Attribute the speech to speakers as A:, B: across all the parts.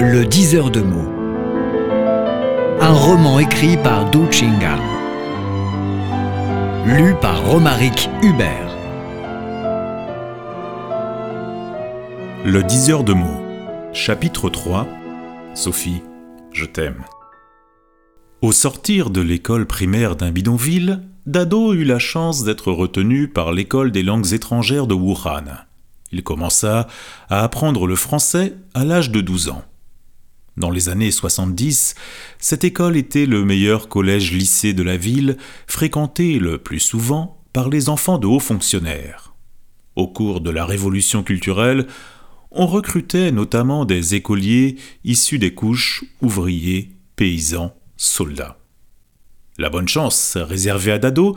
A: Le diseur de mots. Un roman écrit par Du Chinga. Lu par Romaric Hubert.
B: Le diseur de mots. Chapitre 3. Sophie, je t'aime. Au sortir de l'école primaire d'un bidonville, Dado eut la chance d'être retenu par l'école des langues étrangères de Wuhan. Il commença à apprendre le français à l'âge de 12 ans. Dans les années 70, cette école était le meilleur collège-lycée de la ville, fréquenté le plus souvent par les enfants de hauts fonctionnaires. Au cours de la révolution culturelle, on recrutait notamment des écoliers issus des couches ouvriers, paysans, soldats. La bonne chance réservée à Dado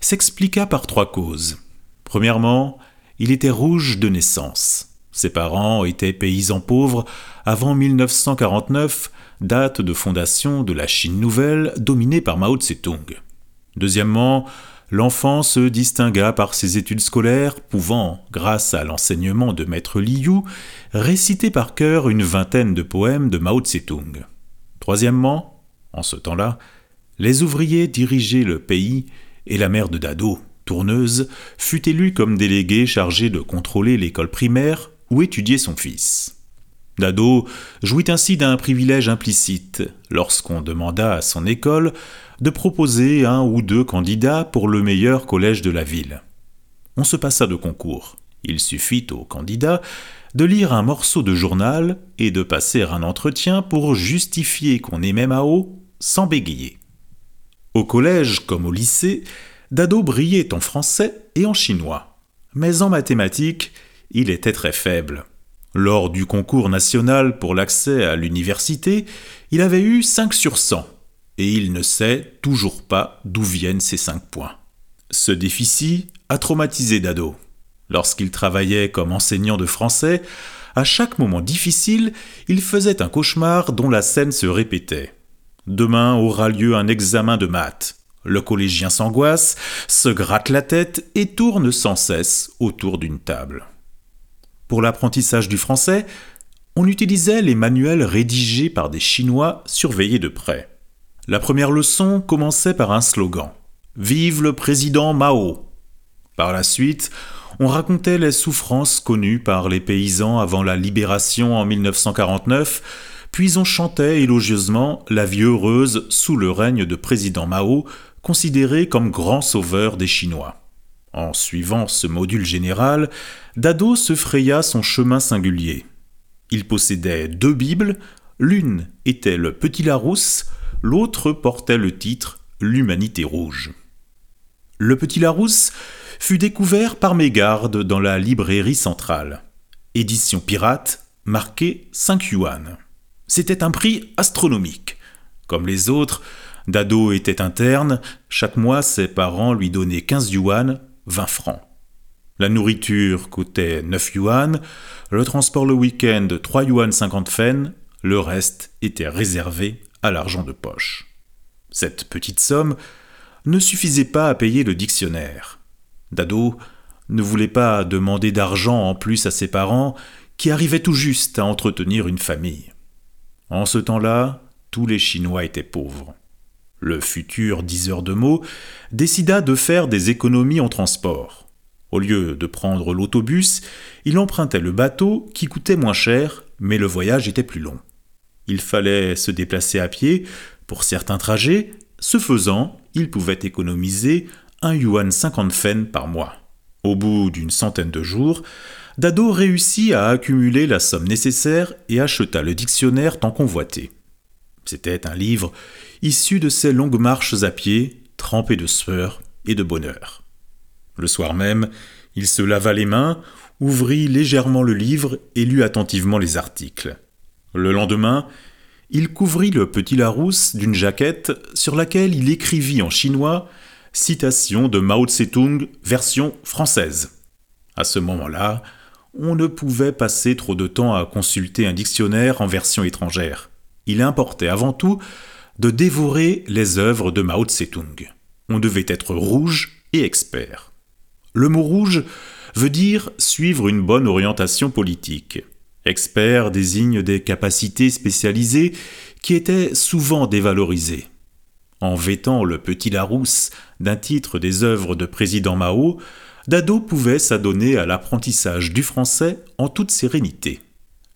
B: s'expliqua par trois causes. Premièrement, il était rouge de naissance. Ses parents étaient paysans pauvres avant 1949, date de fondation de la Chine nouvelle dominée par Mao Tse-tung. Deuxièmement, l'enfant se distingua par ses études scolaires, pouvant, grâce à l'enseignement de maître Liu, réciter par cœur une vingtaine de poèmes de Mao Tse-tung. Troisièmement, en ce temps-là, les ouvriers dirigeaient le pays et la mère de Dado, tourneuse, fut élue comme déléguée chargée de contrôler l'école primaire où étudiait son fils. Dado jouit ainsi d'un privilège implicite lorsqu'on demanda à son école de proposer un ou deux candidats pour le meilleur collège de la ville. On se passa de concours. Il suffit au candidat de lire un morceau de journal et de passer un entretien pour justifier qu'on aimait Mao sans bégayer. Au collège comme au lycée, Dado brillait en français et en chinois. Mais en mathématiques, il était très faible. Lors du concours national pour l'accès à l'université, il avait eu 5 sur 100, et il ne sait toujours pas d'où viennent ces 5 points. Ce déficit a traumatisé Dado. Lorsqu'il travaillait comme enseignant de français, à chaque moment difficile, il faisait un cauchemar dont la scène se répétait. Demain aura lieu un examen de maths. Le collégien s'angoisse, se gratte la tête et tourne sans cesse autour d'une table. Pour l'apprentissage du français, on utilisait les manuels rédigés par des Chinois surveillés de près. La première leçon commençait par un slogan Vive le président Mao Par la suite, on racontait les souffrances connues par les paysans avant la libération en 1949, puis on chantait élogieusement la vie heureuse sous le règne de président Mao, considéré comme grand sauveur des Chinois. En suivant ce module général, Dado se fraya son chemin singulier. Il possédait deux Bibles, l'une était le Petit Larousse, l'autre portait le titre L'Humanité rouge. Le Petit Larousse fut découvert par Mégarde dans la librairie centrale. Édition pirate, marquée 5 yuan. C'était un prix astronomique. Comme les autres, Dado était interne, chaque mois ses parents lui donnaient 15 yuan 20 francs. La nourriture coûtait 9 yuan, le transport le week-end 3 yuan 50 fen, le reste était réservé à l'argent de poche. Cette petite somme ne suffisait pas à payer le dictionnaire. Dado ne voulait pas demander d'argent en plus à ses parents qui arrivaient tout juste à entretenir une famille. En ce temps-là, tous les Chinois étaient pauvres le futur diseur de mots, décida de faire des économies en transport. Au lieu de prendre l'autobus, il empruntait le bateau qui coûtait moins cher, mais le voyage était plus long. Il fallait se déplacer à pied pour certains trajets, ce faisant, il pouvait économiser un yuan 50 fen par mois. Au bout d'une centaine de jours, Dado réussit à accumuler la somme nécessaire et acheta le dictionnaire tant convoité. C'était un livre issu de ses longues marches à pied, trempées de sueur et de bonheur. Le soir même, il se lava les mains, ouvrit légèrement le livre et lut attentivement les articles. Le lendemain, il couvrit le petit Larousse d'une jaquette sur laquelle il écrivit en chinois Citation de Mao Tse-tung, version française. À ce moment-là, on ne pouvait passer trop de temps à consulter un dictionnaire en version étrangère. Il importait avant tout de dévorer les œuvres de Mao Tse-tung. On devait être rouge et expert. Le mot rouge veut dire suivre une bonne orientation politique. Expert désigne des capacités spécialisées qui étaient souvent dévalorisées. En vêtant le petit Larousse d'un titre des œuvres de président Mao, Dado pouvait s'adonner à l'apprentissage du français en toute sérénité.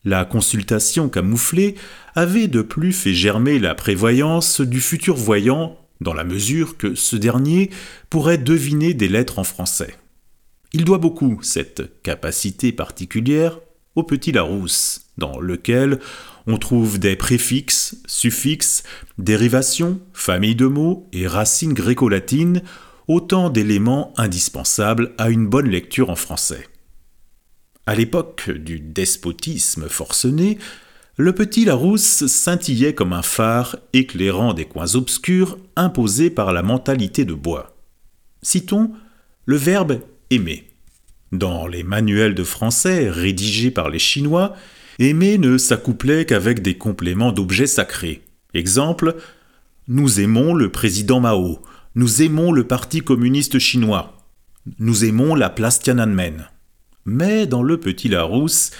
B: La consultation camouflée avait de plus fait germer la prévoyance du futur voyant, dans la mesure que ce dernier pourrait deviner des lettres en français. Il doit beaucoup cette capacité particulière au petit Larousse, dans lequel on trouve des préfixes, suffixes, dérivations, familles de mots et racines gréco-latines, autant d'éléments indispensables à une bonne lecture en français. À l'époque du despotisme forcené, le petit Larousse scintillait comme un phare éclairant des coins obscurs imposés par la mentalité de bois. Citons le verbe aimer. Dans les manuels de français rédigés par les Chinois, aimer ne s'accouplait qu'avec des compléments d'objets sacrés. Exemple Nous aimons le président Mao. Nous aimons le Parti communiste chinois. Nous aimons la place Tiananmen. Mais dans le petit Larousse,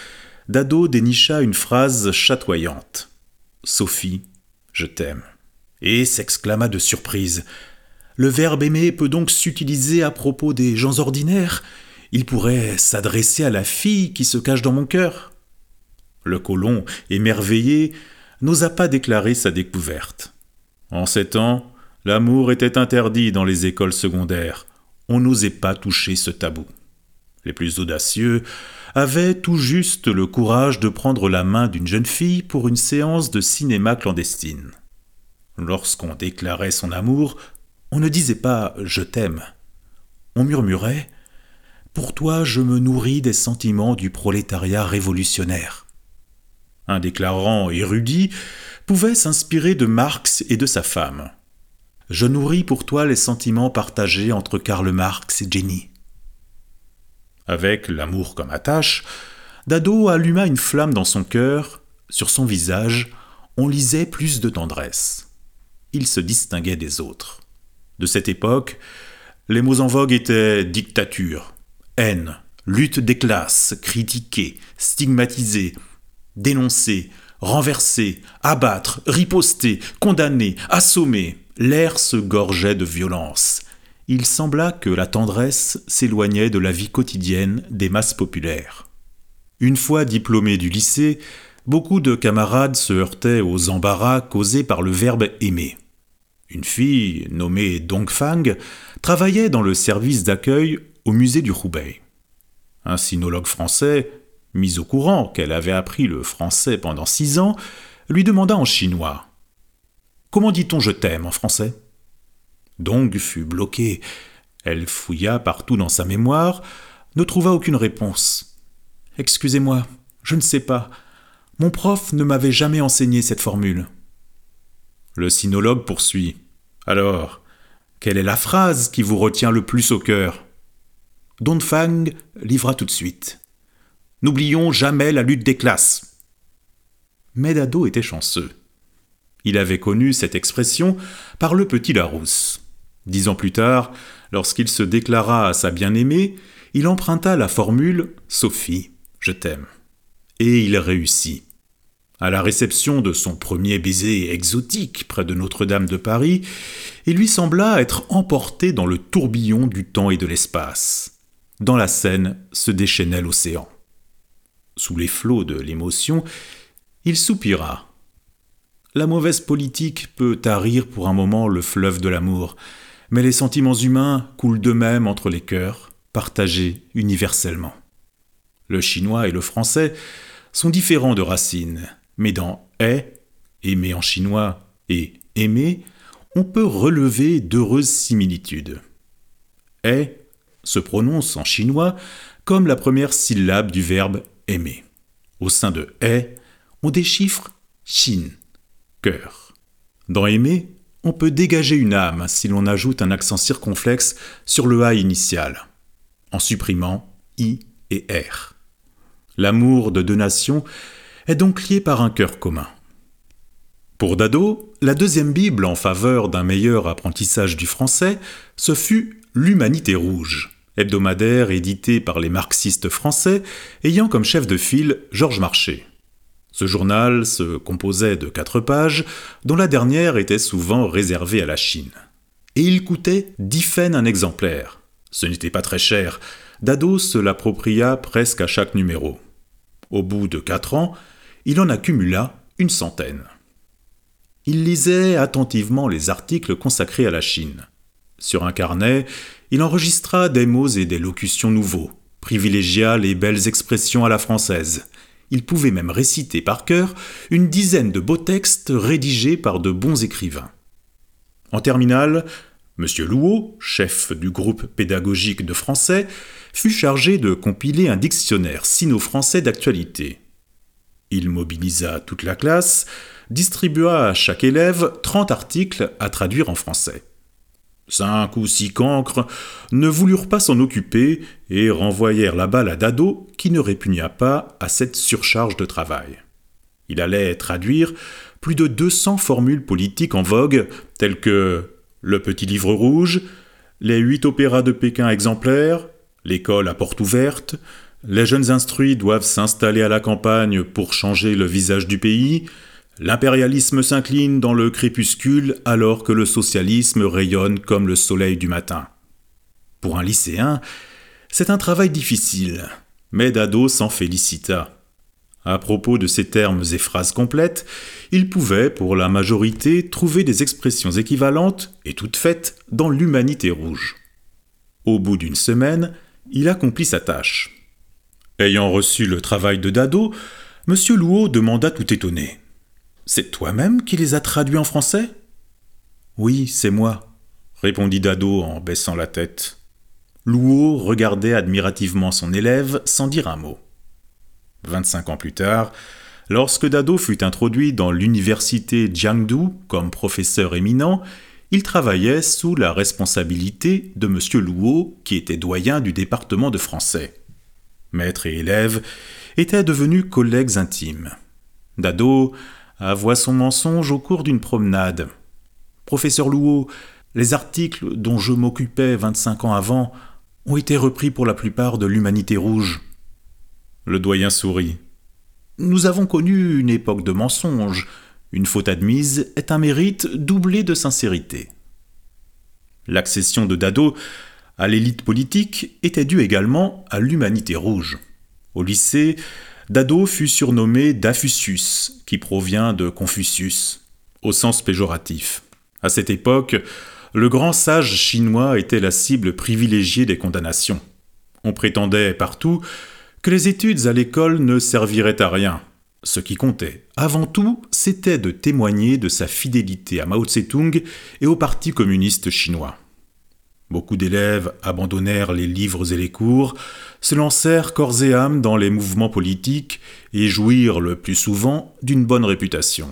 B: Dado dénicha une phrase chatoyante. Sophie, je t'aime. Et s'exclama de surprise. Le verbe aimer peut donc s'utiliser à propos des gens ordinaires Il pourrait s'adresser à la fille qui se cache dans mon cœur Le colon, émerveillé, n'osa pas déclarer sa découverte. En ces temps, l'amour était interdit dans les écoles secondaires. On n'osait pas toucher ce tabou les plus audacieux, avaient tout juste le courage de prendre la main d'une jeune fille pour une séance de cinéma clandestine. Lorsqu'on déclarait son amour, on ne disait pas je t'aime. On murmurait Pour toi, je me nourris des sentiments du prolétariat révolutionnaire. Un déclarant érudit pouvait s'inspirer de Marx et de sa femme. Je nourris pour toi les sentiments partagés entre Karl Marx et Jenny. Avec l'amour comme attache, Dado alluma une flamme dans son cœur, sur son visage, on lisait plus de tendresse. Il se distinguait des autres. De cette époque, les mots en vogue étaient dictature, haine, lutte des classes, critiquer, stigmatiser, dénoncer, renverser, abattre, riposter, condamner, assommer. L'air se gorgeait de violence il sembla que la tendresse s'éloignait de la vie quotidienne des masses populaires. Une fois diplômé du lycée, beaucoup de camarades se heurtaient aux embarras causés par le verbe aimer. Une fille, nommée Dongfang, travaillait dans le service d'accueil au musée du Roubaix. Un sinologue français, mis au courant qu'elle avait appris le français pendant six ans, lui demanda en chinois Comment dit-on je t'aime en français? Dong fut bloquée. Elle fouilla partout dans sa mémoire, ne trouva aucune réponse. Excusez-moi, je ne sais pas. Mon prof ne m'avait jamais enseigné cette formule. Le sinologue poursuit. Alors, quelle est la phrase qui vous retient le plus au cœur? Fang livra tout de suite. N'oublions jamais la lutte des classes. Medado était chanceux. Il avait connu cette expression par le petit Larousse. Dix ans plus tard, lorsqu'il se déclara à sa bien-aimée, il emprunta la formule Sophie, je t'aime. Et il réussit. À la réception de son premier baiser exotique près de Notre-Dame de Paris, il lui sembla être emporté dans le tourbillon du temps et de l'espace. Dans la scène se déchaînait l'océan. Sous les flots de l'émotion, il soupira. La mauvaise politique peut tarir pour un moment le fleuve de l'amour, mais les sentiments humains coulent d'eux-mêmes entre les cœurs, partagés universellement. Le chinois et le français sont différents de racines, mais dans est, aimer en chinois, et aimer, on peut relever d'heureuses similitudes. Est se prononce en chinois comme la première syllabe du verbe aimer. Au sein de est, on déchiffre xin, cœur. Dans aimer, on peut dégager une âme si l'on ajoute un accent circonflexe sur le A initial, en supprimant I et R. L'amour de deux nations est donc lié par un cœur commun. Pour Dado, la deuxième Bible en faveur d'un meilleur apprentissage du français, ce fut l'Humanité rouge, hebdomadaire édité par les marxistes français, ayant comme chef de file Georges Marchais. Ce journal se composait de quatre pages, dont la dernière était souvent réservée à la Chine. Et il coûtait dix fennes un exemplaire. Ce n'était pas très cher. Dado se l'appropria presque à chaque numéro. Au bout de quatre ans, il en accumula une centaine. Il lisait attentivement les articles consacrés à la Chine. Sur un carnet, il enregistra des mots et des locutions nouveaux, privilégia les belles expressions à la française, il pouvait même réciter par cœur une dizaine de beaux textes rédigés par de bons écrivains. En terminale, M. Louot, chef du groupe pédagogique de français, fut chargé de compiler un dictionnaire sino-français d'actualité. Il mobilisa toute la classe, distribua à chaque élève 30 articles à traduire en français. Cinq ou six cancres ne voulurent pas s'en occuper et renvoyèrent la balle à Dado qui ne répugna pas à cette surcharge de travail. Il allait traduire plus de 200 formules politiques en vogue telles que le petit livre rouge, les huit opéras de Pékin exemplaires, l'école à porte ouverte, les jeunes instruits doivent s'installer à la campagne pour changer le visage du pays, L'impérialisme s'incline dans le crépuscule alors que le socialisme rayonne comme le soleil du matin. Pour un lycéen, c'est un travail difficile, mais Dado s'en félicita. À propos de ces termes et phrases complètes, il pouvait, pour la majorité, trouver des expressions équivalentes et toutes faites dans l'humanité rouge. Au bout d'une semaine, il accomplit sa tâche. Ayant reçu le travail de Dado, M. Louot demanda tout étonné. C'est toi-même qui les as traduits en français?
A: Oui, c'est moi, répondit Dado en baissant la tête. Louo regardait admirativement son élève sans dire un mot.
B: Vingt-cinq ans plus tard, lorsque Dado fut introduit dans l'université Jiangdu comme professeur éminent, il travaillait sous la responsabilité de M. Louo, qui était doyen du département de français. Maître et élève étaient devenus collègues intimes. Dado avoua son mensonge au cours d'une promenade. Professeur Louot, les articles dont je m'occupais 25 ans avant ont été repris pour la plupart de l'humanité rouge.
A: Le doyen sourit. Nous avons connu une époque de mensonges. Une faute admise est un mérite doublé de sincérité.
B: L'accession de Dado à l'élite politique était due également à l'humanité rouge. Au lycée, Dado fut surnommé Dafusius, qui provient de Confucius, au sens péjoratif. À cette époque, le grand sage chinois était la cible privilégiée des condamnations. On prétendait partout que les études à l'école ne serviraient à rien. Ce qui comptait, avant tout, c'était de témoigner de sa fidélité à Mao Tse-tung et au Parti communiste chinois. Beaucoup d'élèves abandonnèrent les livres et les cours, se lancèrent corps et âme dans les mouvements politiques et jouirent le plus souvent d'une bonne réputation.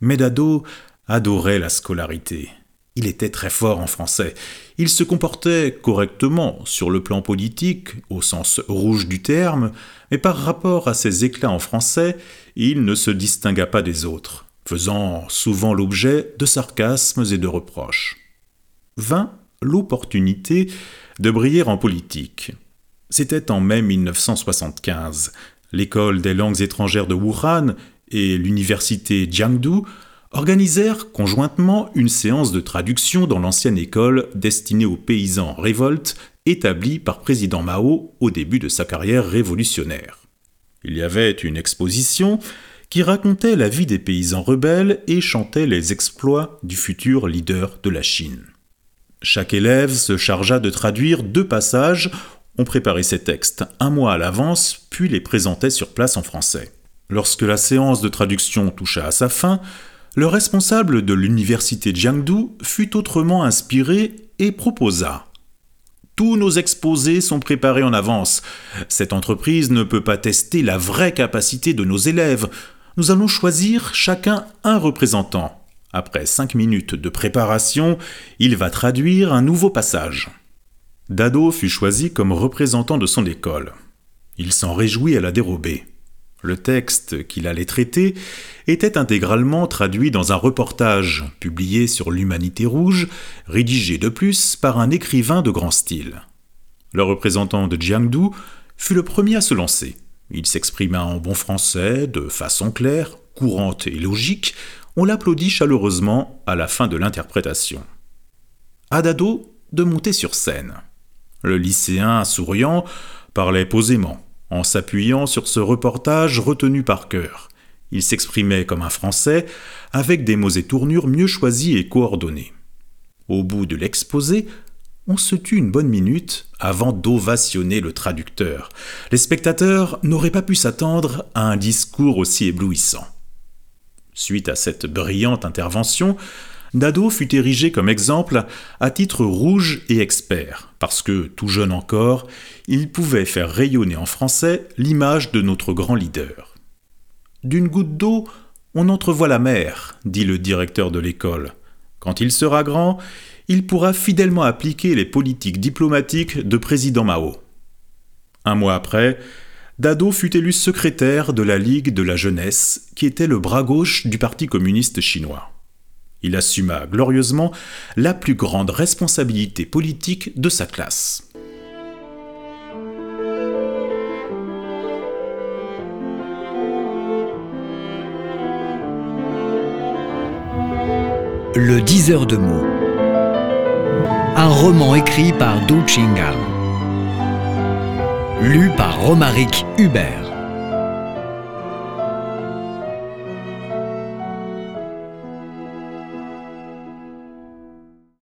B: Medado adorait la scolarité. Il était très fort en français. Il se comportait correctement sur le plan politique, au sens rouge du terme, mais par rapport à ses éclats en français, il ne se distingua pas des autres, faisant souvent l'objet de sarcasmes et de reproches. Vint l'opportunité de briller en politique. C'était en mai 1975. L'école des langues étrangères de Wuhan et l'université Jiangdu organisèrent conjointement une séance de traduction dans l'ancienne école destinée aux paysans en révolte établie par président Mao au début de sa carrière révolutionnaire. Il y avait une exposition qui racontait la vie des paysans rebelles et chantait les exploits du futur leader de la Chine. Chaque élève se chargea de traduire deux passages. On préparait ces textes un mois à l'avance, puis les présentait sur place en français. Lorsque la séance de traduction toucha à sa fin, le responsable de l'université Jiangdu fut autrement inspiré et proposa tous nos exposés sont préparés en avance. Cette entreprise ne peut pas tester la vraie capacité de nos élèves. Nous allons choisir chacun un représentant. Après cinq minutes de préparation, il va traduire un nouveau passage. Dado fut choisi comme représentant de son école. Il s'en réjouit à la dérobée. Le texte qu'il allait traiter était intégralement traduit dans un reportage publié sur l'Humanité Rouge, rédigé de plus par un écrivain de grand style. Le représentant de Jiangdu fut le premier à se lancer. Il s'exprima en bon français, de façon claire, courante et logique. On l'applaudit chaleureusement à la fin de l'interprétation. Adado de monter sur scène. Le lycéen, souriant, parlait posément, en s'appuyant sur ce reportage retenu par cœur. Il s'exprimait comme un Français, avec des mots et tournures mieux choisis et coordonnés. Au bout de l'exposé, on se tut une bonne minute avant d'ovationner le traducteur. Les spectateurs n'auraient pas pu s'attendre à un discours aussi éblouissant. Suite à cette brillante intervention, Dado fut érigé comme exemple à titre rouge et expert, parce que, tout jeune encore, il pouvait faire rayonner en français l'image de notre grand leader. D'une goutte d'eau, on entrevoit la mer, dit le directeur de l'école. Quand il sera grand, il pourra fidèlement appliquer les politiques diplomatiques de président Mao. Un mois après, Dado fut élu secrétaire de la Ligue de la jeunesse, qui était le bras gauche du Parti communiste chinois. Il assuma glorieusement la plus grande responsabilité politique de sa classe.
A: Le diseur de mots. Un roman écrit par Du Chingal. Lu par Romaric Hubert.